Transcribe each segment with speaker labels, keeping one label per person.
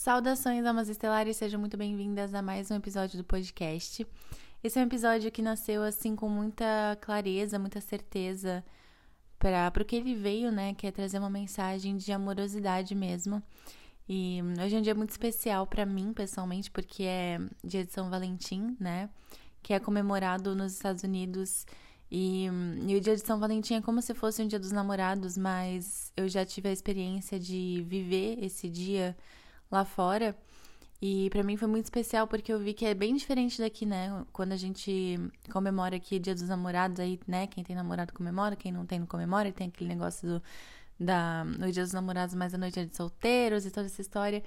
Speaker 1: Saudações, almas estelares, sejam muito bem-vindas a mais um episódio do podcast. Esse é um episódio que nasceu assim com muita clareza, muita certeza para o que ele veio, né? Que é trazer uma mensagem de amorosidade mesmo. E hoje é um dia muito especial para mim, pessoalmente, porque é dia de São Valentim, né? Que é comemorado nos Estados Unidos. E, e, o dia de São Valentim é como se fosse um dia dos namorados, mas eu já tive a experiência de viver esse dia lá fora. E para mim foi muito especial porque eu vi que é bem diferente daqui, né? Quando a gente comemora aqui Dia dos Namorados, aí, né? Quem tem namorado comemora, quem não tem não comemora, e tem aquele negócio do da no Dia dos Namorados, mas a noite é de solteiros e toda essa história.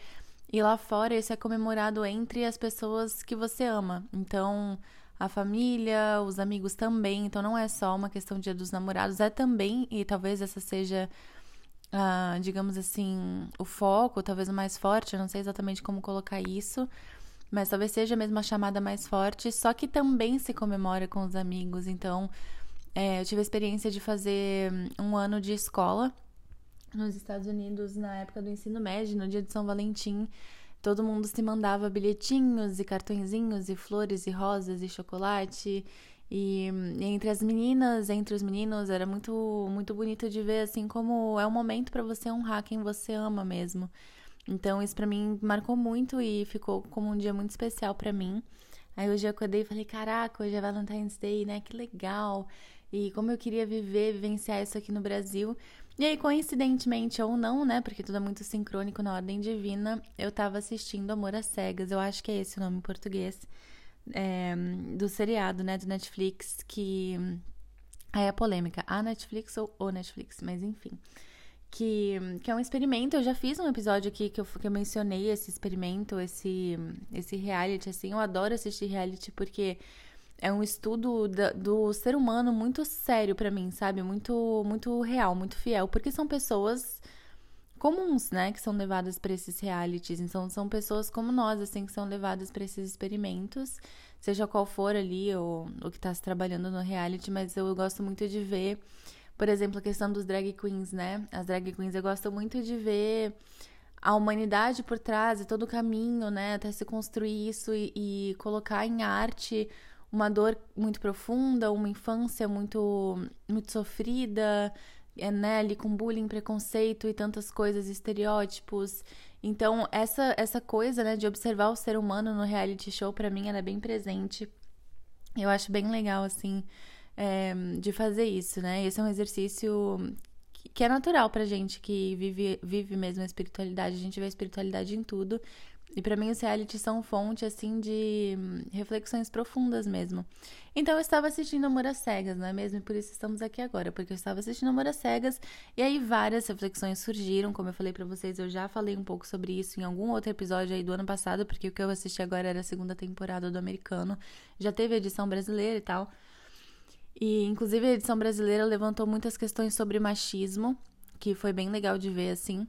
Speaker 1: E lá fora isso é comemorado entre as pessoas que você ama. Então, a família, os amigos também. Então não é só uma questão de Dia dos Namorados, é também, e talvez essa seja uh, digamos assim, o foco, talvez o mais forte, eu não sei exatamente como colocar isso, mas talvez seja mesmo a chamada mais forte, só que também se comemora com os amigos. Então, é, eu tive a experiência de fazer um ano de escola nos Estados Unidos na época do ensino médio, no dia de São Valentim. Todo mundo se mandava bilhetinhos e cartõezinhos e flores e rosas e chocolate e, entre as meninas, entre os meninos, era muito muito bonito de ver assim como é um momento para você honrar quem você ama mesmo. Então isso para mim marcou muito e ficou como um dia muito especial para mim. Aí hoje eu acordei e falei: "Caraca, hoje é Valentine's Day, né? Que legal". E como eu queria viver, vivenciar isso aqui no Brasil. E aí, coincidentemente ou não, né? Porque tudo é muito sincrônico na ordem divina, eu tava assistindo Amor às Cegas. Eu acho que é esse o nome em português é, do seriado, né, do Netflix, que. Aí é polêmica, a Netflix ou o Netflix, mas enfim. Que, que é um experimento, eu já fiz um episódio aqui que eu, que eu mencionei esse experimento, esse, esse reality, assim. Eu adoro assistir reality porque é um estudo da, do ser humano muito sério para mim, sabe? Muito, muito real, muito fiel. Porque são pessoas comuns, né, que são levadas para esses realities. Então são pessoas como nós, assim, que são levadas para esses experimentos, seja qual for ali o, o que está se trabalhando no reality, mas eu gosto muito de ver, por exemplo, a questão dos drag queens, né? As drag queens eu gosto muito de ver a humanidade por trás e todo o caminho, né, até se construir isso e, e colocar em arte uma dor muito profunda, uma infância muito muito sofrida, é, né, ali com bullying, preconceito e tantas coisas, estereótipos. Então, essa essa coisa, né, de observar o ser humano no reality show, para mim, ela é bem presente. Eu acho bem legal, assim, é, de fazer isso, né? Esse é um exercício que é natural pra gente que vive, vive mesmo a espiritualidade. A gente vê a espiritualidade em tudo. E para mim os realities são fonte assim de reflexões profundas mesmo. Então eu estava assistindo Amor às Cegas, não é mesmo? E por isso estamos aqui agora, porque eu estava assistindo Amor às Cegas e aí várias reflexões surgiram, como eu falei para vocês, eu já falei um pouco sobre isso em algum outro episódio aí do ano passado, porque o que eu assisti agora era a segunda temporada do americano. Já teve edição brasileira e tal. E inclusive a edição brasileira levantou muitas questões sobre machismo, que foi bem legal de ver assim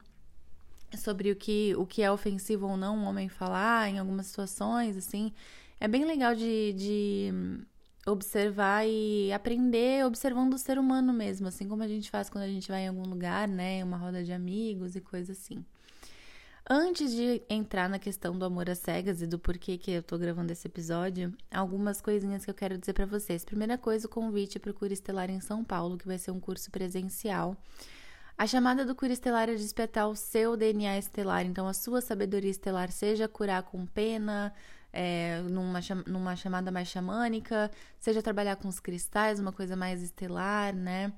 Speaker 1: sobre o que, o que é ofensivo ou não um homem falar em algumas situações, assim. É bem legal de, de observar e aprender observando o ser humano mesmo, assim como a gente faz quando a gente vai em algum lugar, né? Uma roda de amigos e coisa assim. Antes de entrar na questão do amor às cegas e do porquê que eu tô gravando esse episódio, algumas coisinhas que eu quero dizer para vocês. Primeira coisa, o convite para o Cura Estelar em São Paulo, que vai ser um curso presencial a chamada do cura estelar é despertar o seu DNA estelar, então a sua sabedoria estelar, seja curar com pena, é, numa, numa chamada mais xamânica, seja trabalhar com os cristais, uma coisa mais estelar, né?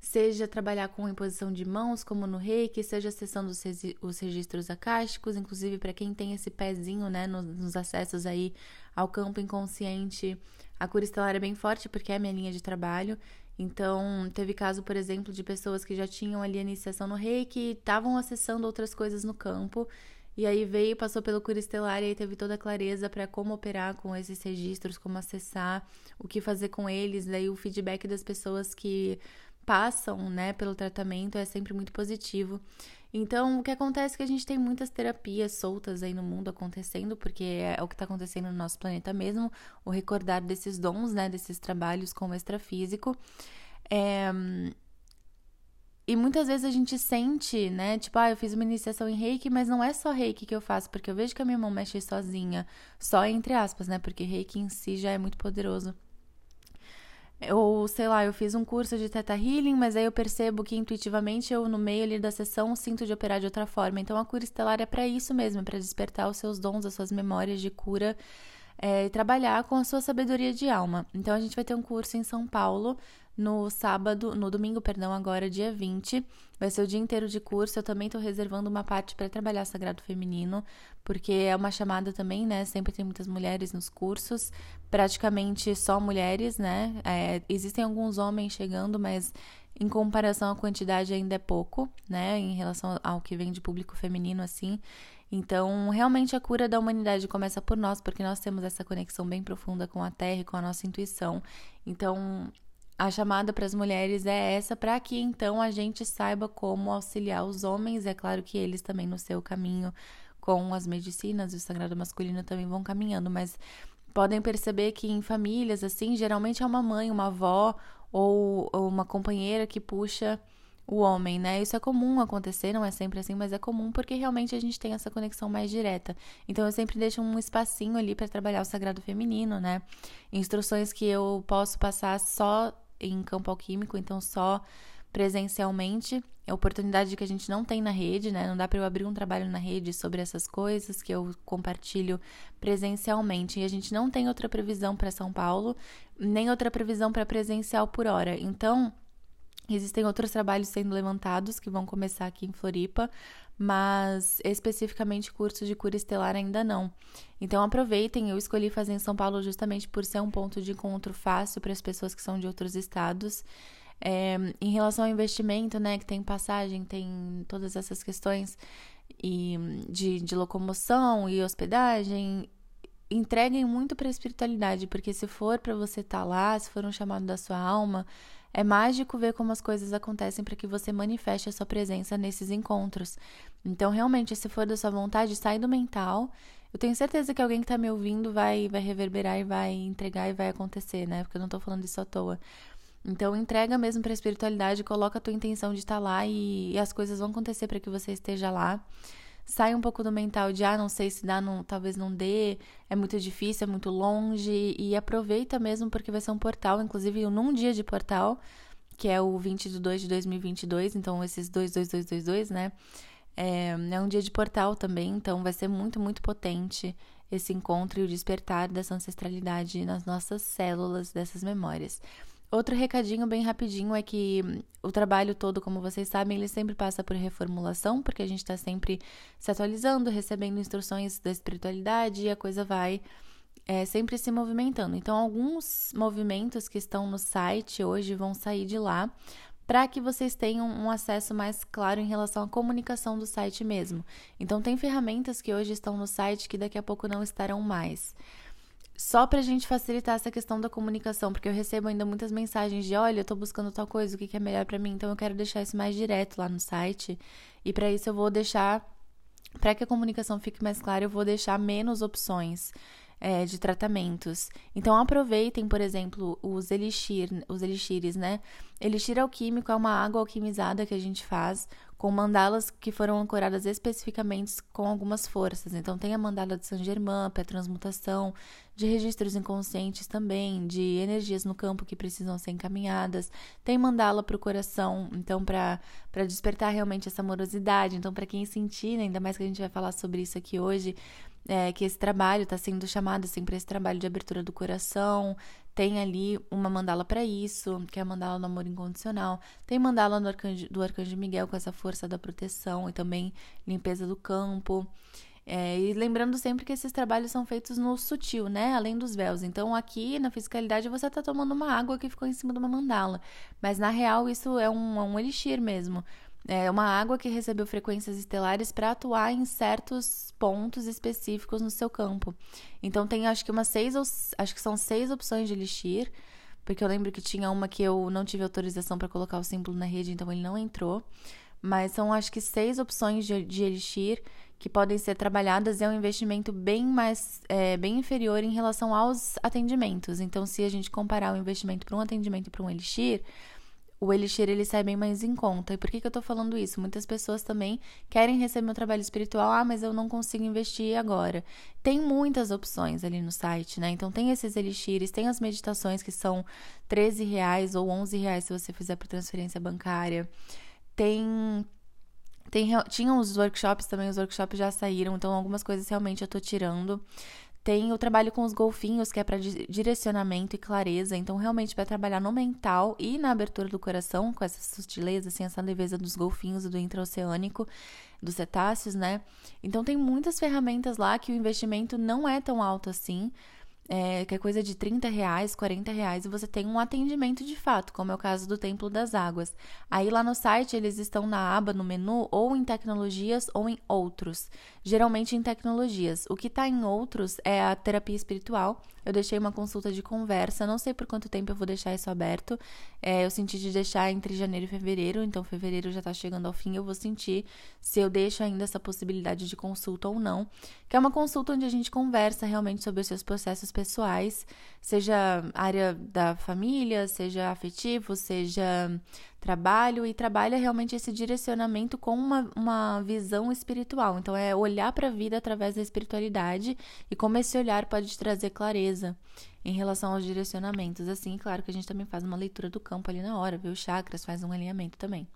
Speaker 1: Seja trabalhar com imposição de mãos, como no reiki, seja acessando os, os registros acásticos, inclusive para quem tem esse pezinho, né, nos, nos acessos aí ao campo inconsciente, a cura estelar é bem forte porque é a minha linha de trabalho. Então, teve caso, por exemplo, de pessoas que já tinham ali a iniciação no reiki estavam acessando outras coisas no campo. E aí veio, passou pelo cura estelar e aí teve toda a clareza para como operar com esses registros, como acessar, o que fazer com eles. Daí o feedback das pessoas que passam, né, pelo tratamento é sempre muito positivo. Então, o que acontece é que a gente tem muitas terapias soltas aí no mundo acontecendo, porque é o que está acontecendo no nosso planeta mesmo, o recordar desses dons, né, desses trabalhos como extrafísico. É... e muitas vezes a gente sente, né? Tipo, ah, eu fiz uma iniciação em reiki, mas não é só reiki que eu faço, porque eu vejo que a minha mão mexe sozinha, só entre aspas, né? Porque reiki em si já é muito poderoso. Ou, sei lá, eu fiz um curso de Theta Healing, mas aí eu percebo que intuitivamente eu, no meio ali da sessão, sinto de operar de outra forma. Então a cura estelar é para isso mesmo, para despertar os seus dons, as suas memórias de cura é, e trabalhar com a sua sabedoria de alma. Então a gente vai ter um curso em São Paulo no sábado, no domingo, perdão, agora dia 20. Vai ser o dia inteiro de curso. Eu também estou reservando uma parte para trabalhar Sagrado Feminino, porque é uma chamada também, né? Sempre tem muitas mulheres nos cursos, praticamente só mulheres, né? É, existem alguns homens chegando, mas em comparação à quantidade ainda é pouco, né? Em relação ao que vem de público feminino, assim. Então, realmente a cura da humanidade começa por nós, porque nós temos essa conexão bem profunda com a Terra e com a nossa intuição. Então, a chamada para as mulheres é essa, para que então a gente saiba como auxiliar os homens. É claro que eles também no seu caminho com as medicinas e o sagrado masculino também vão caminhando, mas podem perceber que em famílias assim, geralmente é uma mãe, uma avó ou, ou uma companheira que puxa o homem, né? Isso é comum acontecer, não é sempre assim, mas é comum porque realmente a gente tem essa conexão mais direta. Então eu sempre deixo um espacinho ali para trabalhar o sagrado feminino, né? Instruções que eu posso passar só em campo alquímico, então só presencialmente. É oportunidade que a gente não tem na rede, né? Não dá para eu abrir um trabalho na rede sobre essas coisas que eu compartilho presencialmente. E a gente não tem outra previsão para São Paulo, nem outra previsão para presencial por hora. Então, existem outros trabalhos sendo levantados que vão começar aqui em Floripa, mas especificamente curso de cura estelar ainda não. Então aproveitem, eu escolhi fazer em São Paulo justamente por ser um ponto de encontro fácil para as pessoas que são de outros estados. É, em relação ao investimento, né, que tem passagem, tem todas essas questões e de, de locomoção e hospedagem, entreguem muito para a espiritualidade, porque se for para você estar tá lá, se for um chamado da sua alma, é mágico ver como as coisas acontecem para que você manifeste a sua presença nesses encontros. Então, realmente, se for da sua vontade, sai do mental. Eu tenho certeza que alguém que está me ouvindo vai, vai reverberar e vai entregar e vai acontecer, né? Porque eu não estou falando isso à toa. Então, entrega mesmo para a espiritualidade, coloca a tua intenção de estar tá lá e, e as coisas vão acontecer para que você esteja lá sai um pouco do mental de ah, não sei se dá, não, talvez não dê, é muito difícil, é muito longe e aproveita mesmo porque vai ser um portal, inclusive num dia de portal, que é o 20 de 2 de 2022, então esses 22222, né? É, é um dia de portal também, então vai ser muito, muito potente esse encontro e o despertar dessa ancestralidade nas nossas células, dessas memórias. Outro recadinho bem rapidinho é que o trabalho todo, como vocês sabem, ele sempre passa por reformulação, porque a gente está sempre se atualizando, recebendo instruções da espiritualidade e a coisa vai é, sempre se movimentando. Então, alguns movimentos que estão no site hoje vão sair de lá para que vocês tenham um acesso mais claro em relação à comunicação do site mesmo. Então, tem ferramentas que hoje estão no site que daqui a pouco não estarão mais só pra gente facilitar essa questão da comunicação, porque eu recebo ainda muitas mensagens de, olha, eu tô buscando tal coisa, o que, é melhor para mim, então eu quero deixar isso mais direto lá no site. E para isso eu vou deixar, para que a comunicação fique mais clara, eu vou deixar menos opções. É, de tratamentos. Então aproveitem, por exemplo, os elixir, os elixires, né? Elixir alquímico é uma água alquimizada que a gente faz com mandalas que foram ancoradas especificamente com algumas forças. Então, tem a mandala de Saint Germain para transmutação, de registros inconscientes também, de energias no campo que precisam ser encaminhadas. Tem mandala para o coração, então, para despertar realmente essa amorosidade. Então, para quem sentir, né, ainda mais que a gente vai falar sobre isso aqui hoje, é, que esse trabalho está sendo chamado assim para esse trabalho de abertura do coração, tem ali uma mandala para isso, que é a mandala do amor incondicional. Tem mandala do arcanjo, do arcanjo Miguel com essa força da proteção e também limpeza do campo. É, e lembrando sempre que esses trabalhos são feitos no sutil, né? Além dos véus. Então, aqui na fiscalidade você está tomando uma água que ficou em cima de uma mandala. Mas na real, isso é um, é um elixir mesmo. É uma água que recebeu frequências estelares para atuar em certos pontos específicos no seu campo. Então tem acho que umas seis acho que são seis opções de elixir, porque eu lembro que tinha uma que eu não tive autorização para colocar o símbolo na rede, então ele não entrou. Mas são acho que seis opções de, de elixir que podem ser trabalhadas é um investimento bem mais é, bem inferior em relação aos atendimentos. Então, se a gente comparar o investimento para um atendimento para um elixir, o Elixir ele sai bem mais em conta. E por que, que eu tô falando isso? Muitas pessoas também querem receber meu trabalho espiritual, ah, mas eu não consigo investir agora. Tem muitas opções ali no site, né? Então tem esses elixires, tem as meditações que são 13 reais ou 11 reais se você fizer por transferência bancária. Tem tem, tinham os workshops também, os workshops já saíram, então algumas coisas realmente eu tô tirando. Tem o trabalho com os golfinhos, que é para direcionamento e clareza. Então, realmente, para trabalhar no mental e na abertura do coração, com essa sutileza, assim, essa leveza dos golfinhos do intraoceânico, dos cetáceos, né? Então, tem muitas ferramentas lá que o investimento não é tão alto assim é, que é coisa de 30 reais, 40 reais, e você tem um atendimento de fato, como é o caso do Templo das Águas. Aí lá no site eles estão na aba, no menu, ou em tecnologias ou em outros. Geralmente em tecnologias. O que está em outros é a terapia espiritual. Eu deixei uma consulta de conversa, não sei por quanto tempo eu vou deixar isso aberto. É, eu senti de deixar entre janeiro e fevereiro, então fevereiro já está chegando ao fim, eu vou sentir se eu deixo ainda essa possibilidade de consulta ou não. Que é uma consulta onde a gente conversa realmente sobre os seus processos pessoais, seja área da família, seja afetivo, seja trabalho, e trabalha realmente esse direcionamento com uma, uma visão espiritual. Então, é olhar para a vida através da espiritualidade e como esse olhar pode trazer clareza em relação aos direcionamentos. Assim, claro que a gente também faz uma leitura do campo ali na hora, vê os chakras, faz um alinhamento também.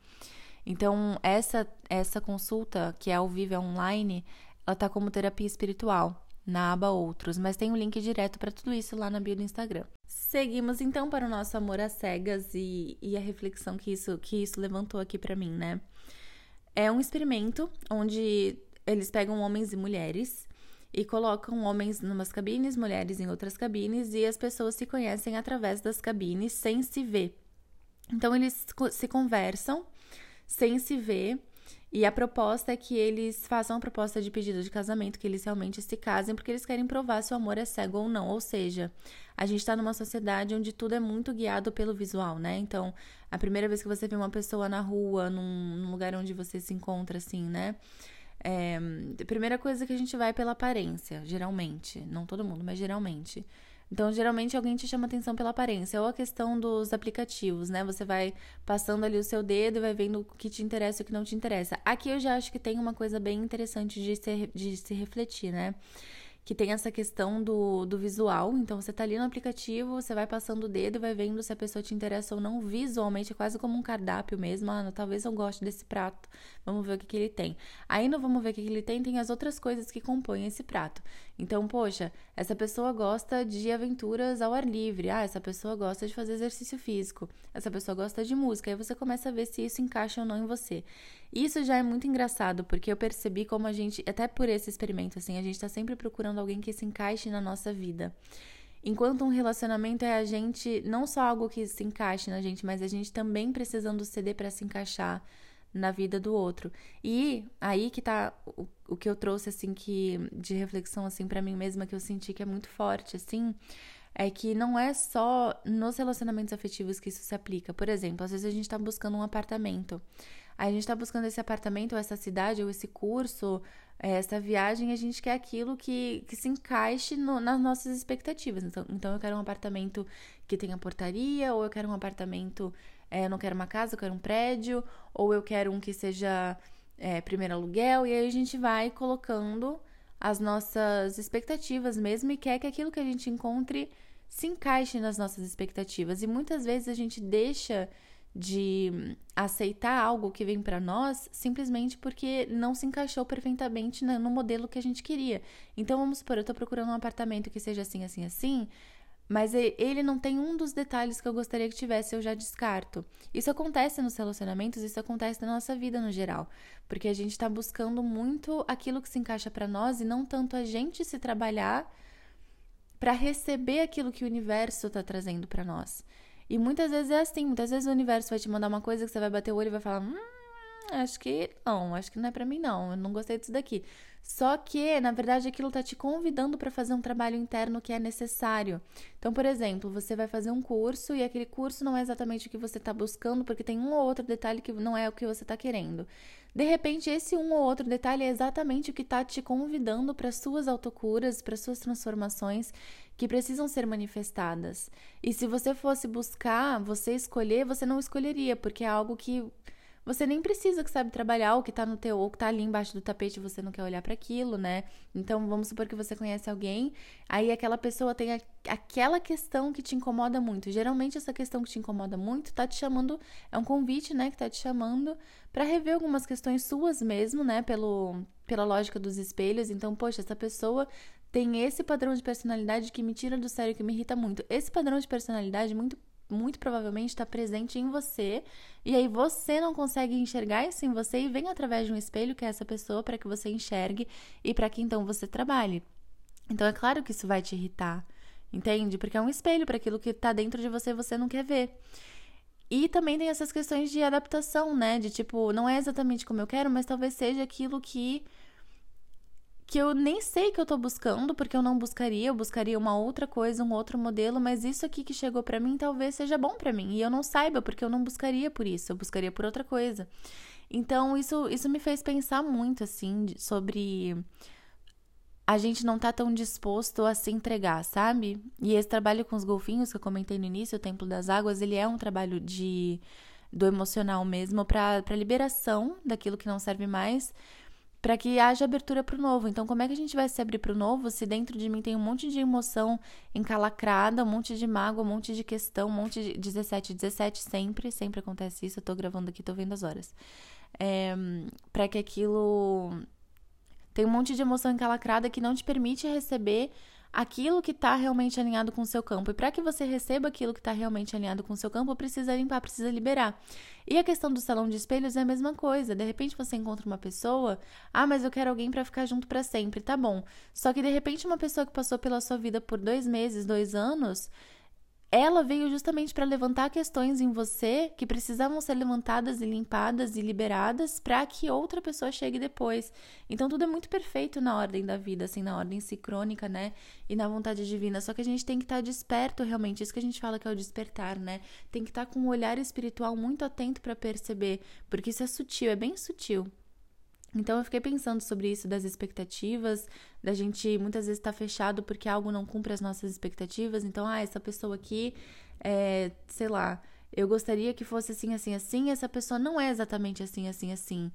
Speaker 1: Então, essa, essa consulta, que é ao vivo, é online, ela tá como terapia espiritual na aba Outros, mas tem um link direto para tudo isso lá na bio do Instagram. Seguimos então para o nosso amor às cegas e, e a reflexão que isso, que isso levantou aqui para mim, né? É um experimento onde eles pegam homens e mulheres e colocam homens em umas cabines, mulheres em outras cabines e as pessoas se conhecem através das cabines sem se ver. Então eles se conversam sem se ver e a proposta é que eles façam a proposta de pedido de casamento, que eles realmente se casem, porque eles querem provar se o amor é cego ou não. Ou seja, a gente está numa sociedade onde tudo é muito guiado pelo visual, né? Então, a primeira vez que você vê uma pessoa na rua, num, num lugar onde você se encontra, assim, né? É, a primeira coisa que a gente vai é pela aparência, geralmente. Não todo mundo, mas geralmente. Então, geralmente alguém te chama atenção pela aparência, ou a questão dos aplicativos, né? Você vai passando ali o seu dedo e vai vendo o que te interessa e o que não te interessa. Aqui eu já acho que tem uma coisa bem interessante de se, de se refletir, né? Que tem essa questão do, do visual. Então, você tá ali no aplicativo, você vai passando o dedo e vai vendo se a pessoa te interessa ou não visualmente, é quase como um cardápio mesmo. Ah, talvez eu goste desse prato, vamos ver o que, que ele tem. Aí, no vamos ver o que, que ele tem, tem as outras coisas que compõem esse prato. Então, poxa, essa pessoa gosta de aventuras ao ar livre. Ah, essa pessoa gosta de fazer exercício físico. Essa pessoa gosta de música. Aí você começa a ver se isso encaixa ou não em você. Isso já é muito engraçado, porque eu percebi como a gente, até por esse experimento, assim, a gente tá sempre procurando alguém que se encaixe na nossa vida. Enquanto um relacionamento é a gente, não só algo que se encaixe na gente, mas a gente também precisando ceder para se encaixar na vida do outro. E aí que tá o, o que eu trouxe, assim, que de reflexão, assim, para mim mesma, que eu senti que é muito forte, assim, é que não é só nos relacionamentos afetivos que isso se aplica. Por exemplo, às vezes a gente tá buscando um apartamento. Aí a gente está buscando esse apartamento, ou essa cidade, ou esse curso, essa viagem, a gente quer aquilo que, que se encaixe no, nas nossas expectativas. Então, então, eu quero um apartamento que tenha portaria, ou eu quero um apartamento, é, eu não quero uma casa, eu quero um prédio, ou eu quero um que seja é, primeiro aluguel, e aí a gente vai colocando as nossas expectativas mesmo e quer que aquilo que a gente encontre se encaixe nas nossas expectativas. E muitas vezes a gente deixa de aceitar algo que vem para nós simplesmente porque não se encaixou perfeitamente no modelo que a gente queria. Então vamos supor, eu tô procurando um apartamento que seja assim, assim, assim, mas ele não tem um dos detalhes que eu gostaria que tivesse, eu já descarto. Isso acontece nos relacionamentos, isso acontece na nossa vida no geral, porque a gente está buscando muito aquilo que se encaixa para nós e não tanto a gente se trabalhar para receber aquilo que o universo está trazendo para nós. E muitas vezes é assim, muitas vezes o universo vai te mandar uma coisa que você vai bater o olho e vai falar: hum, acho que não, acho que não é para mim não, eu não gostei disso daqui. Só que, na verdade, aquilo tá te convidando para fazer um trabalho interno que é necessário. Então, por exemplo, você vai fazer um curso e aquele curso não é exatamente o que você está buscando, porque tem um ou outro detalhe que não é o que você está querendo. De repente, esse um ou outro detalhe é exatamente o que está te convidando para suas autocuras, para suas transformações que precisam ser manifestadas. E se você fosse buscar, você escolher, você não escolheria, porque é algo que você nem precisa que sabe trabalhar o que tá no teu, ou que tá ali embaixo do tapete você não quer olhar para aquilo, né? Então, vamos supor que você conhece alguém, aí aquela pessoa tem a, aquela questão que te incomoda muito. Geralmente essa questão que te incomoda muito tá te chamando, é um convite, né, que tá te chamando para rever algumas questões suas mesmo, né, pelo pela lógica dos espelhos. Então, poxa, essa pessoa tem esse padrão de personalidade que me tira do sério, que me irrita muito. Esse padrão de personalidade muito muito provavelmente está presente em você, e aí você não consegue enxergar isso em você e vem através de um espelho que é essa pessoa para que você enxergue e para que então você trabalhe. Então é claro que isso vai te irritar, entende? Porque é um espelho para aquilo que está dentro de você você não quer ver. E também tem essas questões de adaptação, né? De tipo, não é exatamente como eu quero, mas talvez seja aquilo que que eu nem sei que eu tô buscando, porque eu não buscaria, eu buscaria uma outra coisa, um outro modelo, mas isso aqui que chegou para mim talvez seja bom para mim, e eu não saiba, porque eu não buscaria por isso, eu buscaria por outra coisa. Então, isso, isso me fez pensar muito, assim, sobre a gente não tá tão disposto a se entregar, sabe? E esse trabalho com os golfinhos que eu comentei no início, o Templo das Águas, ele é um trabalho de do emocional mesmo para liberação daquilo que não serve mais para que haja abertura para o novo. Então, como é que a gente vai se abrir para o novo se dentro de mim tem um monte de emoção encalacrada, um monte de mágoa, um monte de questão, um monte de 17, 17 sempre, sempre acontece isso. Eu tô gravando aqui, tô vendo as horas. É, para que aquilo tem um monte de emoção encalacrada que não te permite receber aquilo que está realmente alinhado com o seu campo. E para que você receba aquilo que está realmente alinhado com o seu campo, precisa limpar, precisa liberar. E a questão do salão de espelhos é a mesma coisa. De repente você encontra uma pessoa, ah, mas eu quero alguém para ficar junto para sempre, tá bom. Só que de repente uma pessoa que passou pela sua vida por dois meses, dois anos, ela veio justamente para levantar questões em você que precisavam ser levantadas e limpadas e liberadas para que outra pessoa chegue depois. Então tudo é muito perfeito na ordem da vida, assim, na ordem sincrônica, né? E na vontade divina. Só que a gente tem que estar tá desperto realmente, isso que a gente fala que é o despertar, né? Tem que estar tá com um olhar espiritual muito atento para perceber, porque isso é sutil, é bem sutil. Então eu fiquei pensando sobre isso das expectativas, da gente muitas vezes estar tá fechado porque algo não cumpre as nossas expectativas. Então, ah, essa pessoa aqui, é, sei lá, eu gostaria que fosse assim, assim, assim, essa pessoa não é exatamente assim, assim, assim.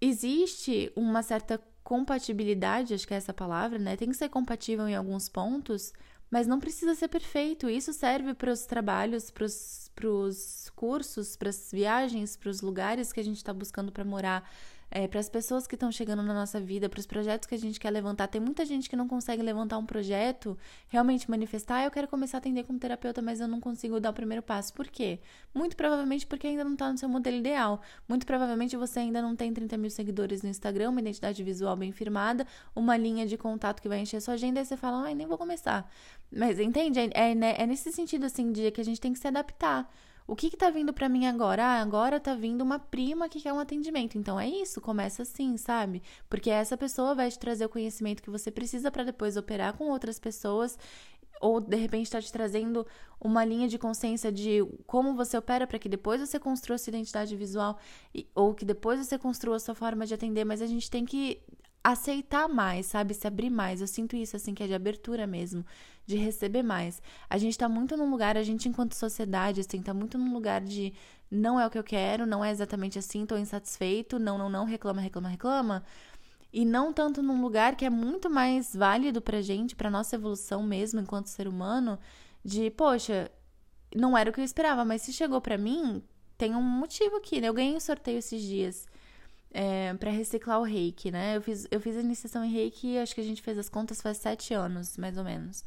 Speaker 1: Existe uma certa compatibilidade, acho que é essa palavra, né? Tem que ser compatível em alguns pontos, mas não precisa ser perfeito. Isso serve para os trabalhos, para os cursos, para as viagens, para os lugares que a gente está buscando para morar é, para as pessoas que estão chegando na nossa vida, para os projetos que a gente quer levantar. Tem muita gente que não consegue levantar um projeto, realmente manifestar. Ah, eu quero começar a atender como terapeuta, mas eu não consigo dar o primeiro passo. Por quê? Muito provavelmente porque ainda não está no seu modelo ideal. Muito provavelmente você ainda não tem 30 mil seguidores no Instagram, uma identidade visual bem firmada, uma linha de contato que vai encher sua agenda e você fala, ai, nem vou começar. Mas entende? É, é, né, é nesse sentido, assim, de que a gente tem que se adaptar. O que que tá vindo para mim agora? Ah, agora tá vindo uma prima que quer um atendimento. Então é isso, começa assim, sabe? Porque essa pessoa vai te trazer o conhecimento que você precisa para depois operar com outras pessoas ou de repente está te trazendo uma linha de consciência de como você opera para que depois você construa sua identidade visual ou que depois você construa sua forma de atender, mas a gente tem que aceitar mais, sabe? Se abrir mais. Eu sinto isso, assim, que é de abertura mesmo, de receber mais. A gente tá muito num lugar, a gente, enquanto sociedade, assim, tá muito num lugar de não é o que eu quero, não é exatamente assim, tô insatisfeito, não, não, não, reclama, reclama, reclama. E não tanto num lugar que é muito mais válido pra gente, pra nossa evolução mesmo, enquanto ser humano, de, poxa, não era o que eu esperava, mas se chegou pra mim, tem um motivo aqui, né? Eu ganhei um sorteio esses dias é, para reciclar o reiki, né? Eu fiz, eu fiz a iniciação em reiki, acho que a gente fez as contas faz sete anos, mais ou menos.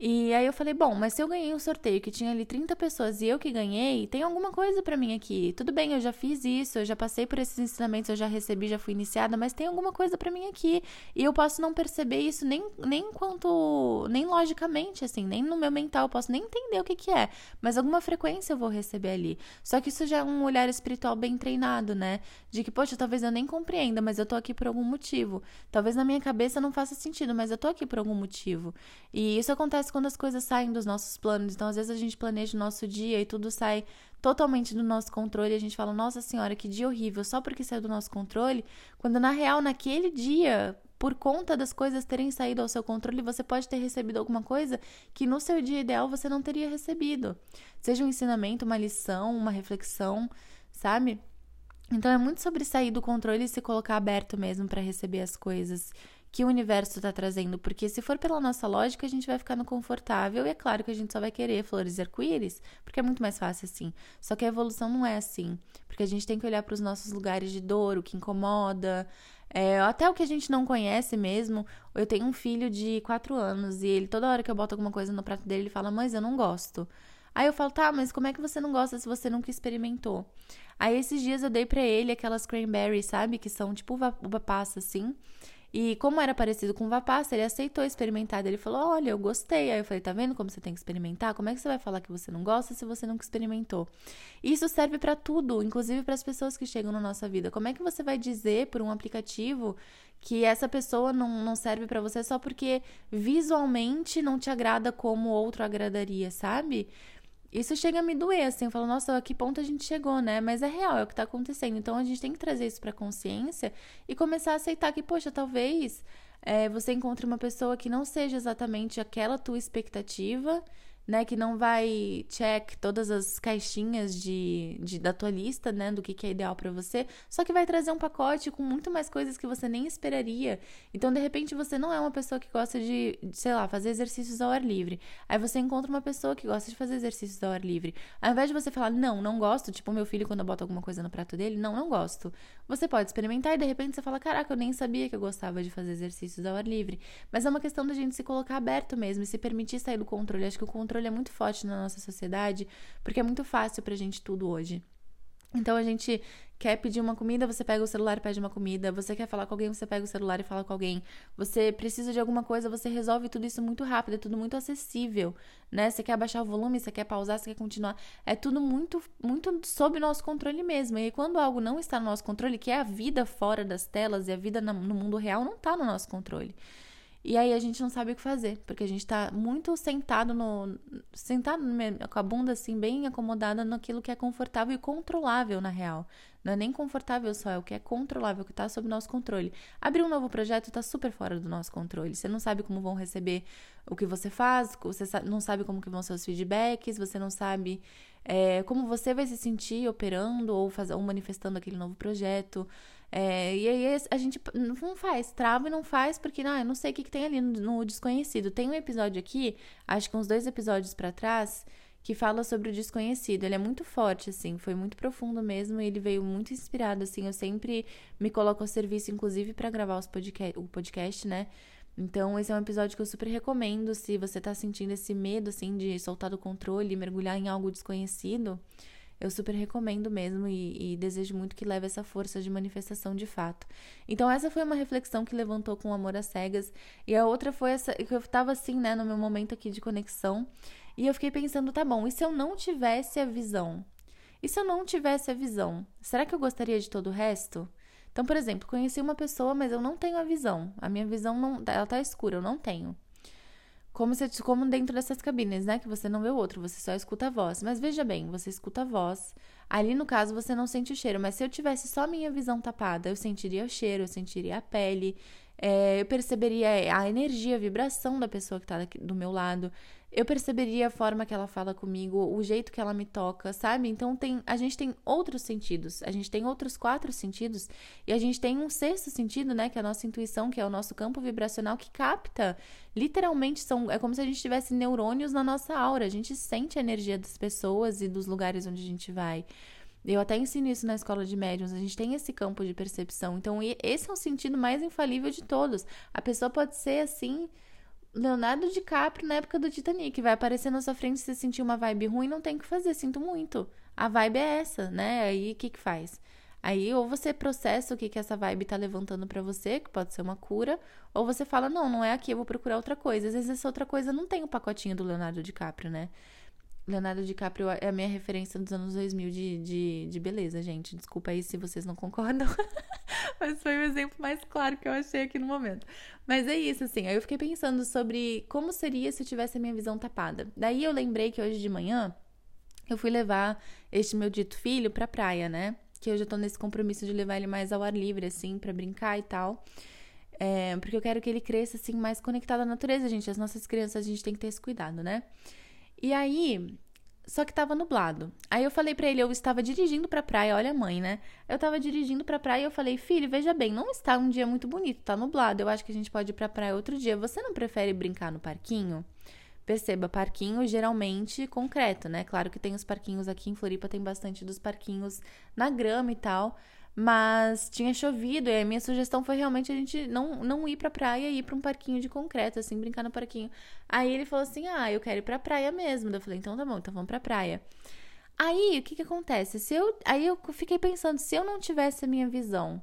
Speaker 1: E aí eu falei, bom, mas se eu ganhei um sorteio que tinha ali 30 pessoas e eu que ganhei, tem alguma coisa para mim aqui. Tudo bem, eu já fiz isso, eu já passei por esses ensinamentos, eu já recebi, já fui iniciada, mas tem alguma coisa para mim aqui. E eu posso não perceber isso nem nem quanto nem logicamente assim, nem no meu mental, eu posso nem entender o que que é, mas alguma frequência eu vou receber ali. Só que isso já é um olhar espiritual bem treinado, né? De que, poxa, talvez eu nem compreenda, mas eu tô aqui por algum motivo. Talvez na minha cabeça não faça sentido, mas eu tô aqui por algum motivo. E isso acontece acontece quando as coisas saem dos nossos planos. Então, às vezes, a gente planeja o nosso dia e tudo sai totalmente do nosso controle. E a gente fala, nossa senhora, que dia horrível, só porque saiu do nosso controle. Quando, na real, naquele dia, por conta das coisas terem saído ao seu controle, você pode ter recebido alguma coisa que no seu dia ideal você não teria recebido. Seja um ensinamento, uma lição, uma reflexão, sabe? Então é muito sobre sair do controle e se colocar aberto mesmo para receber as coisas que o universo está trazendo, porque se for pela nossa lógica, a gente vai ficar no confortável e é claro que a gente só vai querer flores e arco-íris, porque é muito mais fácil assim. Só que a evolução não é assim, porque a gente tem que olhar para os nossos lugares de dor, o que incomoda, é, até o que a gente não conhece mesmo. Eu tenho um filho de 4 anos e ele, toda hora que eu boto alguma coisa no prato dele, ele fala: Mãe, eu não gosto. Aí eu falo: Tá, mas como é que você não gosta se você nunca experimentou? Aí esses dias eu dei para ele aquelas cranberries, sabe? Que são tipo uva, uva passa assim. E como era parecido com uva passa, ele aceitou experimentar. Ele falou: Olha, eu gostei. Aí eu falei: Tá vendo como você tem que experimentar? Como é que você vai falar que você não gosta se você nunca experimentou? Isso serve para tudo, inclusive para as pessoas que chegam na nossa vida. Como é que você vai dizer por um aplicativo que essa pessoa não, não serve para você só porque visualmente não te agrada como outro agradaria, sabe? Isso chega a me doer, assim, eu falo, nossa, a que ponto a gente chegou, né? Mas é real, é o que tá acontecendo. Então a gente tem que trazer isso pra consciência e começar a aceitar que, poxa, talvez é, você encontre uma pessoa que não seja exatamente aquela tua expectativa né, que não vai check todas as caixinhas de, de da tua lista, né, do que, que é ideal para você, só que vai trazer um pacote com muito mais coisas que você nem esperaria. Então, de repente, você não é uma pessoa que gosta de, sei lá, fazer exercícios ao ar livre. Aí você encontra uma pessoa que gosta de fazer exercícios ao ar livre. Ao invés de você falar, não, não gosto, tipo meu filho quando eu boto alguma coisa no prato dele, não, não gosto. Você pode experimentar e de repente você fala, caraca, eu nem sabia que eu gostava de fazer exercícios ao ar livre. Mas é uma questão da gente se colocar aberto mesmo e se permitir sair do controle. Acho que o controle controle é muito forte na nossa sociedade, porque é muito fácil pra gente tudo hoje. Então a gente quer pedir uma comida, você pega o celular e pede uma comida. Você quer falar com alguém, você pega o celular e fala com alguém. Você precisa de alguma coisa, você resolve tudo isso muito rápido, é tudo muito acessível, né? Você quer abaixar o volume, você quer pausar, você quer continuar. É tudo muito muito sob nosso controle mesmo. E quando algo não está no nosso controle, que é a vida fora das telas e a vida no mundo real não está no nosso controle. E aí a gente não sabe o que fazer, porque a gente tá muito sentado no. sentado com a bunda assim, bem acomodada naquilo que é confortável e controlável, na real. Não é nem confortável só, é o que é controlável, que tá sob nosso controle. Abrir um novo projeto tá super fora do nosso controle. Você não sabe como vão receber o que você faz, você não sabe como que vão ser os feedbacks, você não sabe é, como você vai se sentir operando ou, faz, ou manifestando aquele novo projeto. É, e aí a gente não faz, trava e não faz, porque não, eu não sei o que, que tem ali no, no, desconhecido. Tem um episódio aqui, acho que uns dois episódios para trás, que fala sobre o desconhecido. Ele é muito forte, assim, foi muito profundo mesmo, e ele veio muito inspirado, assim. Eu sempre me coloco ao serviço, inclusive, para gravar os o podcast, né? Então, esse é um episódio que eu super recomendo se você tá sentindo esse medo, assim, de soltar do controle e mergulhar em algo desconhecido. Eu super recomendo mesmo e, e, desejo muito que leve essa força de manifestação de fato. Então, essa foi uma reflexão que levantou com Amor às Cegas. E a outra foi essa, que eu tava assim, né, no meu momento aqui de conexão. E eu fiquei pensando, tá bom, e se eu não tivesse a visão? E se eu não tivesse a visão? Será que eu gostaria de todo o resto? Então, por exemplo, conheci uma pessoa, mas eu não tenho a visão. A minha visão não, ela tá escura, eu não tenho. Como, se, como dentro dessas cabines, né? Que você não vê o outro, você só escuta a voz. Mas veja bem, você escuta a voz. Ali, no caso, você não sente o cheiro. Mas se eu tivesse só minha visão tapada, eu sentiria o cheiro, eu sentiria a pele, é, eu perceberia a energia, a vibração da pessoa que está do meu lado eu perceberia a forma que ela fala comigo, o jeito que ela me toca, sabe? Então tem, a gente tem outros sentidos, a gente tem outros quatro sentidos e a gente tem um sexto sentido, né, que é a nossa intuição, que é o nosso campo vibracional que capta, literalmente são, é como se a gente tivesse neurônios na nossa aura, a gente sente a energia das pessoas e dos lugares onde a gente vai. Eu até ensino isso na escola de médiums, a gente tem esse campo de percepção. Então, esse é o sentido mais infalível de todos. A pessoa pode ser assim, Leonardo DiCaprio na época do Titanic. Vai aparecer na sua frente se você sentir uma vibe ruim, não tem o que fazer, sinto muito. A vibe é essa, né? Aí o que que faz? Aí ou você processa o que que essa vibe tá levantando para você, que pode ser uma cura, ou você fala, não, não é aqui, eu vou procurar outra coisa. Às vezes essa outra coisa não tem o pacotinho do Leonardo DiCaprio, né? Leonardo DiCaprio é a minha referência dos anos 2000 de, de, de beleza, gente. Desculpa aí se vocês não concordam. Mas foi o exemplo mais claro que eu achei aqui no momento. Mas é isso, assim. Aí eu fiquei pensando sobre como seria se eu tivesse a minha visão tapada. Daí eu lembrei que hoje de manhã eu fui levar este meu dito filho pra praia, né? Que eu já tô nesse compromisso de levar ele mais ao ar livre, assim, para brincar e tal. É, porque eu quero que ele cresça, assim, mais conectado à natureza, gente. As nossas crianças, a gente tem que ter esse cuidado, né? E aí, só que tava nublado. Aí eu falei para ele, eu estava dirigindo pra praia, olha a mãe, né? Eu tava dirigindo pra praia e eu falei, filho, veja bem, não está um dia muito bonito, tá nublado. Eu acho que a gente pode ir pra praia outro dia. Você não prefere brincar no parquinho? Perceba, parquinho geralmente concreto, né? Claro que tem os parquinhos aqui em Floripa, tem bastante dos parquinhos na grama e tal. Mas tinha chovido e a minha sugestão foi realmente a gente não, não ir pra praia e ir pra um parquinho de concreto, assim, brincar no parquinho. Aí ele falou assim: ah, eu quero ir pra praia mesmo. Eu falei: então tá bom, então vamos pra praia. Aí o que que acontece? Se eu, aí eu fiquei pensando: se eu não tivesse a minha visão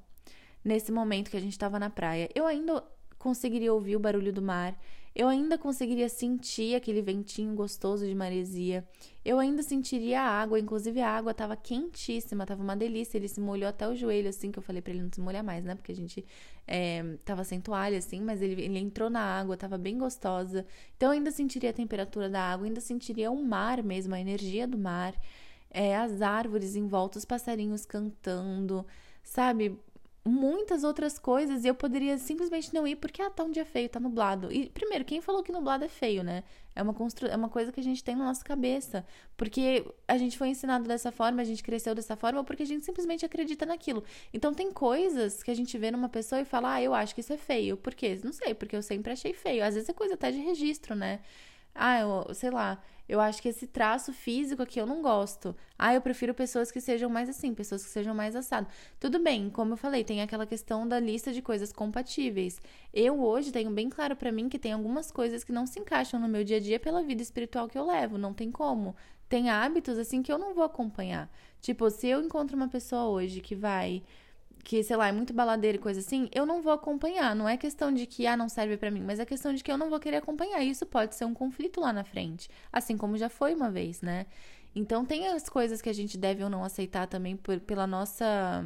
Speaker 1: nesse momento que a gente tava na praia, eu ainda conseguiria ouvir o barulho do mar, eu ainda conseguiria sentir aquele ventinho gostoso de maresia. Eu ainda sentiria a água, inclusive a água estava quentíssima, tava uma delícia. Ele se molhou até o joelho, assim, que eu falei para ele não se molhar mais, né? Porque a gente é, tava sem toalha, assim, mas ele, ele entrou na água, tava bem gostosa. Então eu ainda sentiria a temperatura da água, ainda sentiria o mar mesmo, a energia do mar, é, as árvores em volta, os passarinhos cantando, sabe? Muitas outras coisas e eu poderia simplesmente não ir porque ah, tá um dia feio, tá nublado. E primeiro, quem falou que nublado é feio, né? É uma constru... é uma coisa que a gente tem na nossa cabeça, porque a gente foi ensinado dessa forma, a gente cresceu dessa forma, ou porque a gente simplesmente acredita naquilo. Então tem coisas que a gente vê numa pessoa e fala: "Ah, eu acho que isso é feio". Por quê? Não sei, porque eu sempre achei feio. Às vezes é coisa até de registro, né? Ah, eu, sei lá, eu acho que esse traço físico aqui eu não gosto. Ah, eu prefiro pessoas que sejam mais assim, pessoas que sejam mais assado. Tudo bem, como eu falei, tem aquela questão da lista de coisas compatíveis. Eu hoje tenho bem claro para mim que tem algumas coisas que não se encaixam no meu dia a dia pela vida espiritual que eu levo, não tem como. Tem hábitos assim que eu não vou acompanhar. Tipo, se eu encontro uma pessoa hoje que vai que, sei lá, é muito baladeira e coisa assim, eu não vou acompanhar. Não é questão de que, ah, não serve para mim, mas é questão de que eu não vou querer acompanhar. Isso pode ser um conflito lá na frente. Assim como já foi uma vez, né? Então, tem as coisas que a gente deve ou não aceitar também por, pela nossa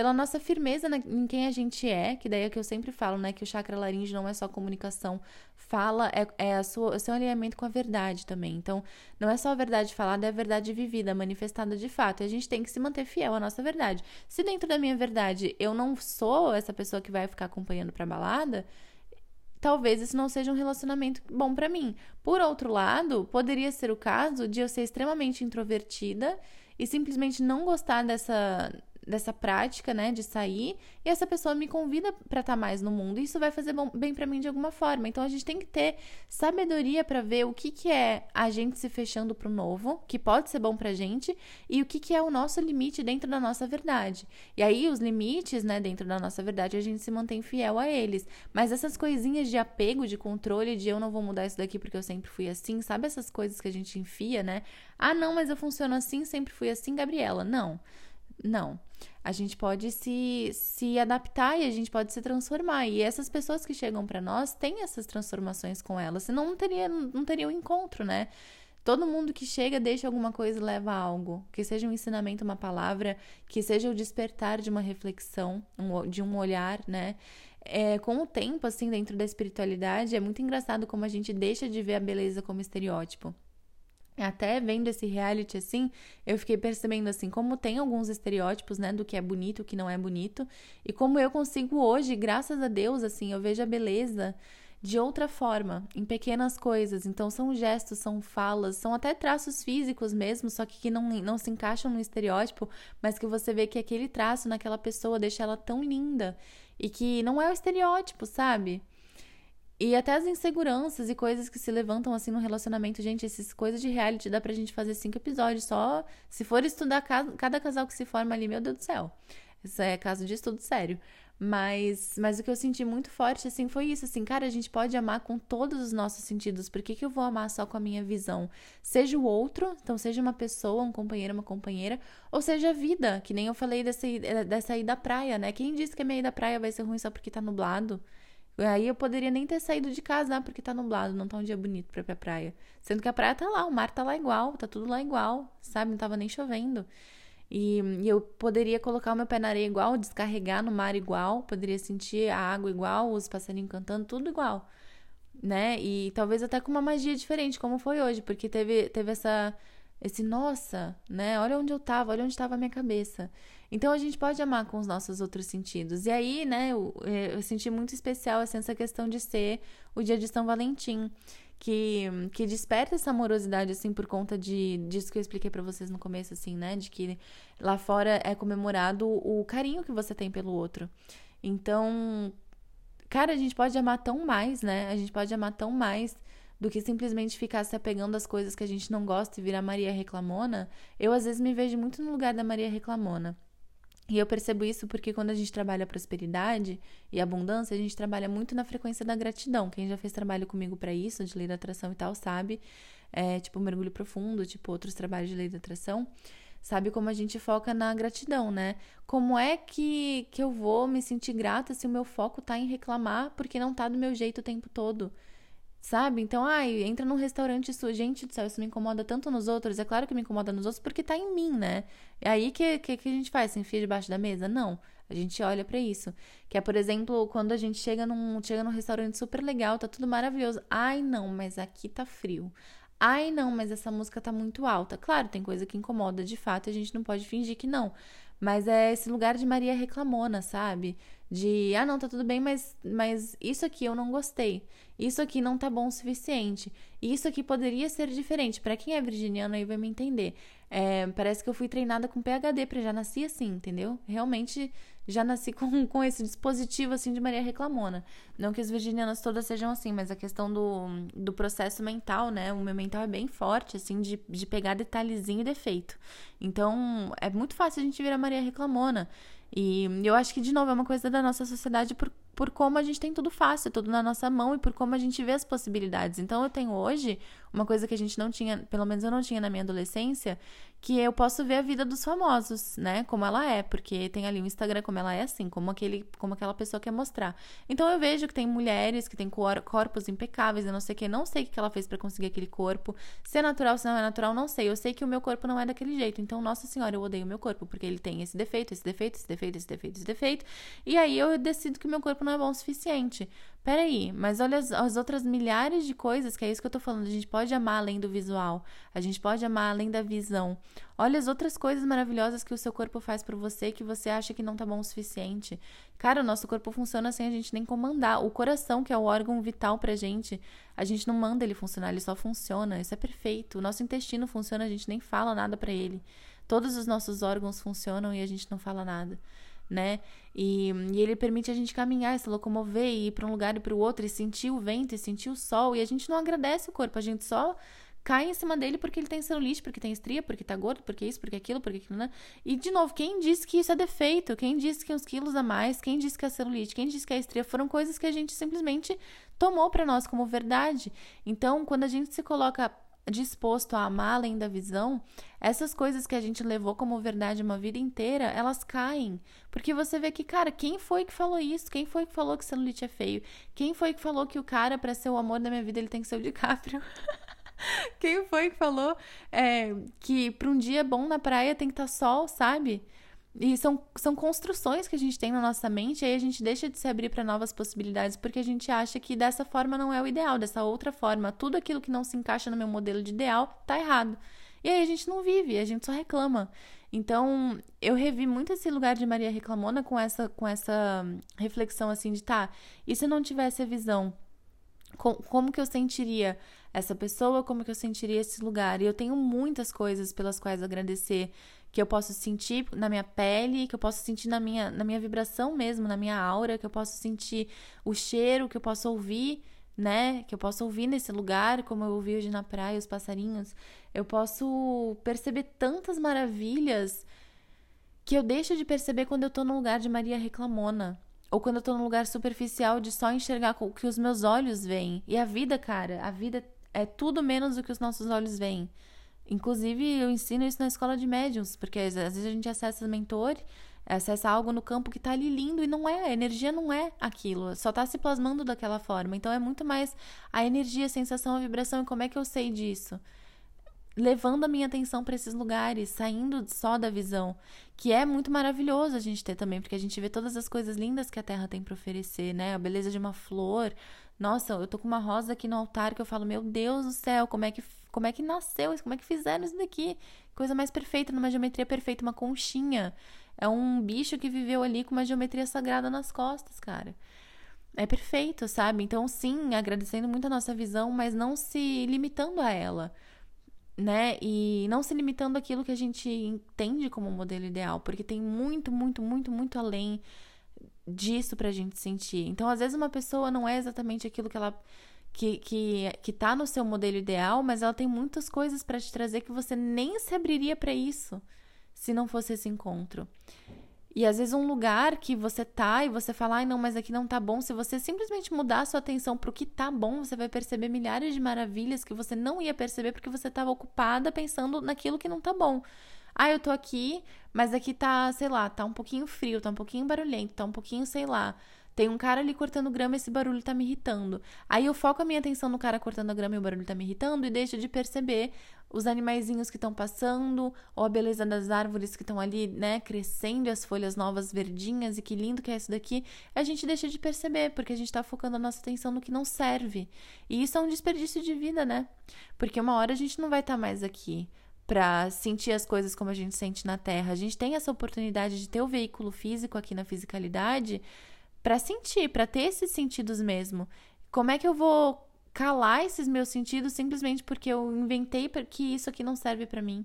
Speaker 1: pela nossa firmeza em quem a gente é, que daí é que eu sempre falo, né, que o chakra laringe não é só comunicação, fala é, é sua, o seu alinhamento com a verdade também. Então, não é só a verdade falada, é a verdade vivida, manifestada de fato. E a gente tem que se manter fiel à nossa verdade. Se dentro da minha verdade eu não sou essa pessoa que vai ficar acompanhando pra balada, talvez isso não seja um relacionamento bom para mim. Por outro lado, poderia ser o caso de eu ser extremamente introvertida e simplesmente não gostar dessa dessa prática, né, de sair, e essa pessoa me convida para estar tá mais no mundo. E isso vai fazer bom, bem para mim de alguma forma. Então a gente tem que ter sabedoria para ver o que que é a gente se fechando pro novo, que pode ser bom pra gente, e o que que é o nosso limite dentro da nossa verdade. E aí os limites, né, dentro da nossa verdade, a gente se mantém fiel a eles. Mas essas coisinhas de apego, de controle, de eu não vou mudar isso daqui porque eu sempre fui assim, sabe essas coisas que a gente enfia, né? Ah, não, mas eu funciono assim, sempre fui assim, Gabriela. Não. Não. A gente pode se, se adaptar e a gente pode se transformar. E essas pessoas que chegam para nós têm essas transformações com elas, senão não teria, não teria um encontro, né? Todo mundo que chega deixa alguma coisa e leva algo, que seja um ensinamento, uma palavra, que seja o despertar de uma reflexão, um, de um olhar, né? É, com o tempo, assim, dentro da espiritualidade, é muito engraçado como a gente deixa de ver a beleza como estereótipo. Até vendo esse reality assim, eu fiquei percebendo assim como tem alguns estereótipos, né, do que é bonito, o que não é bonito, e como eu consigo hoje, graças a Deus, assim, eu vejo a beleza de outra forma, em pequenas coisas. Então são gestos, são falas, são até traços físicos mesmo, só que, que não, não se encaixam no estereótipo, mas que você vê que aquele traço naquela pessoa deixa ela tão linda e que não é o estereótipo, sabe? E até as inseguranças e coisas que se levantam assim no relacionamento, gente, essas coisas de reality dá pra gente fazer cinco episódios só. Se for estudar cada casal que se forma ali, meu Deus do céu. Isso é caso de estudo sério. Mas, mas o que eu senti muito forte, assim, foi isso, assim, cara, a gente pode amar com todos os nossos sentidos. Por que, que eu vou amar só com a minha visão? Seja o outro, então seja uma pessoa, um companheiro, uma companheira, ou seja a vida, que nem eu falei dessa, dessa ida à praia, né? Quem disse que a minha ida à praia vai ser ruim só porque tá nublado? Aí eu poderia nem ter saído de casa, ah, porque tá nublado, não tá um dia bonito pra ir pra praia. Sendo que a praia tá lá, o mar tá lá igual, tá tudo lá igual, sabe? Não tava nem chovendo. E, e, eu poderia colocar o meu pé na areia igual, descarregar no mar igual, poderia sentir a água igual, os passarinhos cantando, tudo igual, né? E talvez até com uma magia diferente, como foi hoje, porque teve, teve essa, esse nossa, né? Olha onde eu tava, olha onde estava a minha cabeça. Então a gente pode amar com os nossos outros sentidos. E aí, né, eu, eu senti muito especial assim, essa questão de ser o dia de São Valentim que, que desperta essa amorosidade, assim, por conta de, disso que eu expliquei para vocês no começo, assim, né? De que lá fora é comemorado o carinho que você tem pelo outro. Então, cara, a gente pode amar tão mais, né? A gente pode amar tão mais do que simplesmente ficar se apegando às coisas que a gente não gosta e virar Maria Reclamona. Eu, às vezes, me vejo muito no lugar da Maria Reclamona. E eu percebo isso porque quando a gente trabalha prosperidade e abundância, a gente trabalha muito na frequência da gratidão. Quem já fez trabalho comigo para isso, de lei da atração e tal, sabe? É, tipo mergulho profundo, tipo outros trabalhos de lei da atração, sabe como a gente foca na gratidão, né? Como é que, que eu vou me sentir grata se o meu foco tá em reclamar porque não tá do meu jeito o tempo todo? Sabe? Então, ai, entra num restaurante isso, gente do céu, isso me incomoda tanto nos outros. É claro que me incomoda nos outros porque tá em mim, né? E aí que que, que a gente faz? Se enfia debaixo da mesa? Não. A gente olha para isso. Que é, por exemplo, quando a gente chega num, chega num restaurante super legal, tá tudo maravilhoso. Ai, não, mas aqui tá frio. Ai, não, mas essa música tá muito alta. Claro, tem coisa que incomoda de fato e a gente não pode fingir que não. Mas é esse lugar de Maria reclamona, sabe? De, ah, não, tá tudo bem, mas, mas isso aqui eu não gostei. Isso aqui não tá bom o suficiente. Isso aqui poderia ser diferente. Para quem é virginiano aí vai me entender. É, parece que eu fui treinada com PHD, pra já nasci assim, entendeu? Realmente já nasci com, com esse dispositivo assim de Maria Reclamona. Não que as virginianas todas sejam assim, mas a questão do, do processo mental, né? O meu mental é bem forte, assim, de, de pegar detalhezinho e defeito. Então, é muito fácil a gente virar Maria Reclamona. E eu acho que, de novo, é uma coisa da nossa sociedade por, por como a gente tem tudo fácil, tudo na nossa mão e por como a gente vê as possibilidades. Então, eu tenho hoje uma coisa que a gente não tinha, pelo menos eu não tinha na minha adolescência, que eu posso ver a vida dos famosos, né? Como ela é, porque tem ali o Instagram como ela é, assim, como, aquele, como aquela pessoa quer mostrar. Então eu vejo que tem mulheres que têm cor, corpos impecáveis, eu não sei o que, não sei o que ela fez para conseguir aquele corpo. Se é natural, se não é natural, não sei. Eu sei que o meu corpo não é daquele jeito. Então, nossa senhora, eu odeio o meu corpo, porque ele tem esse defeito, esse defeito, esse defeito, esse defeito, esse defeito. E aí eu decido que o meu corpo não é bom o suficiente. Peraí, mas olha as, as, outras milhares de coisas, que é isso que eu tô falando. A gente pode amar além do visual, a gente pode amar além da visão. Olha as outras coisas maravilhosas que o seu corpo faz por você que você acha que não tá bom o suficiente. Cara, o nosso corpo funciona sem a gente nem comandar. O coração, que é o órgão vital pra gente, a gente não manda ele funcionar, ele só funciona. Isso é perfeito. O nosso intestino funciona, a gente nem fala nada para ele. Todos os nossos órgãos funcionam e a gente não fala nada né? E, e, ele permite a gente caminhar, se locomover e ir para um lugar e para o outro e sentir o vento e sentir o sol. E a gente não agradece o corpo, a gente só cai em cima dele porque ele tem celulite, porque tem estria, porque tá gordo, porque isso, porque aquilo, porque aquilo, né? E de novo, quem disse que isso é defeito? Quem disse que os quilos a mais? Quem disse que a celulite? Quem disse que a estria foram coisas que a gente simplesmente tomou para nós como verdade. Então, quando a gente se coloca disposto a amar além da visão, essas coisas que a gente levou como verdade uma vida inteira, elas caem. Porque você vê que, cara, quem foi que falou isso? Quem foi que falou que celulite é feio? Quem foi que falou que o cara, para ser o amor da minha vida, ele tem que ser o DiCaprio? quem foi que falou é, que para um dia bom na praia tem que estar tá sol, sabe? E são, são construções que a gente tem na nossa mente, e aí a gente deixa de se abrir para novas possibilidades, porque a gente acha que dessa forma não é o ideal, dessa outra forma, tudo aquilo que não se encaixa no meu modelo de ideal tá errado. E aí a gente não vive, a gente só reclama. Então, eu revi muito esse lugar de Maria Reclamona com essa, com essa reflexão assim de tá, e se não tivesse a visão? como que eu sentiria essa pessoa, como que eu sentiria esse lugar? E eu tenho muitas coisas pelas quais agradecer que eu posso sentir na minha pele, que eu posso sentir na minha, na minha vibração mesmo, na minha aura, que eu posso sentir o cheiro, que eu posso ouvir, né? Que eu posso ouvir nesse lugar, como eu ouvi hoje na praia, os passarinhos. Eu posso perceber tantas maravilhas que eu deixo de perceber quando eu tô no lugar de Maria Reclamona. ou quando eu tô num lugar superficial de só enxergar o que os meus olhos veem. E a vida, cara, a vida é tudo menos do que os nossos olhos veem. Inclusive, eu ensino isso na escola de médiums, porque às vezes a gente acessa mentor, acessa algo no campo que tá ali lindo e não é, a energia não é aquilo, só tá se plasmando daquela forma. Então é muito mais a energia, a sensação, a vibração e como é que eu sei disso? Levando a minha atenção para esses lugares, saindo só da visão, que é muito maravilhoso a gente ter também, porque a gente vê todas as coisas lindas que a Terra tem para oferecer, né? A beleza de uma flor. Nossa, eu tô com uma rosa aqui no altar que eu falo, meu Deus do céu, como é que como é que nasceu isso? Como é que fizeram isso daqui? Coisa mais perfeita, numa geometria perfeita, uma conchinha. É um bicho que viveu ali com uma geometria sagrada nas costas, cara. É perfeito, sabe? Então, sim, agradecendo muito a nossa visão, mas não se limitando a ela né? E não se limitando àquilo que a gente entende como modelo ideal, porque tem muito, muito, muito, muito além disso pra gente sentir. Então, às vezes, uma pessoa não é exatamente aquilo que ela. Que, que, que tá no seu modelo ideal, mas ela tem muitas coisas para te trazer que você nem se abriria para isso se não fosse esse encontro. E às vezes um lugar que você tá e você fala, ai não, mas aqui não tá bom. Se você simplesmente mudar a sua atenção pro que tá bom, você vai perceber milhares de maravilhas que você não ia perceber porque você estava ocupada pensando naquilo que não tá bom. Ah, eu tô aqui, mas aqui tá, sei lá, tá um pouquinho frio, tá um pouquinho barulhento, tá um pouquinho, sei lá. Tem um cara ali cortando grama, esse barulho tá me irritando. Aí eu foco a minha atenção no cara cortando a grama e o barulho tá me irritando e deixo de perceber os animaizinhos que estão passando, ou a beleza das árvores que estão ali, né, crescendo e as folhas novas verdinhas e que lindo que é isso daqui. A gente deixa de perceber, porque a gente tá focando a nossa atenção no que não serve. E isso é um desperdício de vida, né? Porque uma hora a gente não vai estar tá mais aqui para sentir as coisas como a gente sente na Terra. A gente tem essa oportunidade de ter o veículo físico aqui na fisicalidade para sentir, para ter esses sentidos mesmo. Como é que eu vou calar esses meus sentidos simplesmente porque eu inventei que isso aqui não serve para mim,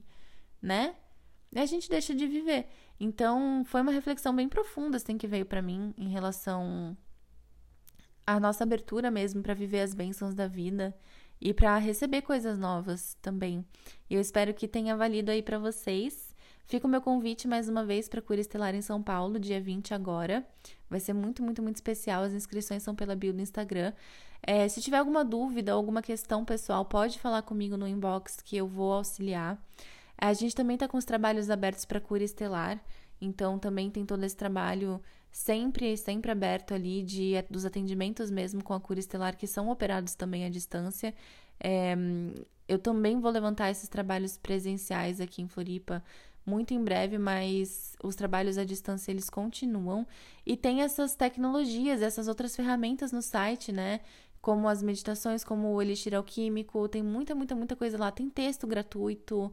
Speaker 1: né? E a gente deixa de viver. Então, foi uma reflexão bem profunda assim que veio para mim em relação à nossa abertura mesmo para viver as bênçãos da vida e para receber coisas novas também. Eu espero que tenha valido aí para vocês. Fica o meu convite mais uma vez para Cura Estelar em São Paulo, dia 20 agora. Vai ser muito, muito, muito especial. As inscrições são pela bio do Instagram. É, se tiver alguma dúvida, alguma questão pessoal, pode falar comigo no inbox que eu vou auxiliar. A gente também está com os trabalhos abertos para Cura Estelar. Então também tem todo esse trabalho sempre, sempre aberto ali de, dos atendimentos mesmo com a cura estelar que são operados também à distância. É, eu também vou levantar esses trabalhos presenciais aqui em Floripa muito em breve, mas os trabalhos à distância eles continuam e tem essas tecnologias, essas outras ferramentas no site, né? Como as meditações, como o elixir alquímico, tem muita, muita, muita coisa lá. Tem texto gratuito,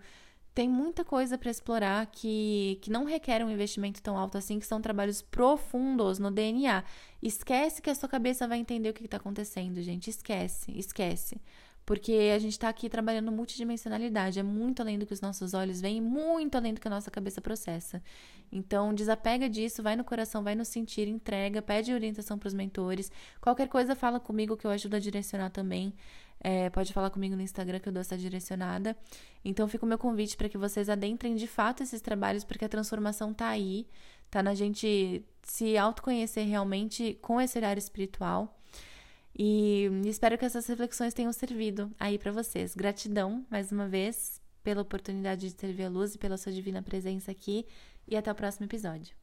Speaker 1: tem muita coisa para explorar que, que não requer um investimento tão alto assim, que são trabalhos profundos no DNA. Esquece que a sua cabeça vai entender o que está acontecendo, gente. Esquece, esquece. Porque a gente está aqui trabalhando multidimensionalidade, é muito além do que os nossos olhos veem, muito além do que a nossa cabeça processa. Então, desapega disso, vai no coração, vai no sentir, entrega, pede orientação para os mentores. Qualquer coisa, fala comigo que eu ajudo a direcionar também. É, pode falar comigo no Instagram que eu dou essa direcionada. Então, fica o meu convite para que vocês adentrem de fato esses trabalhos, porque a transformação está aí, tá na gente se autoconhecer realmente com esse olhar espiritual. E espero que essas reflexões tenham servido aí para vocês. Gratidão mais uma vez pela oportunidade de servir a luz e pela sua divina presença aqui. E até o próximo episódio.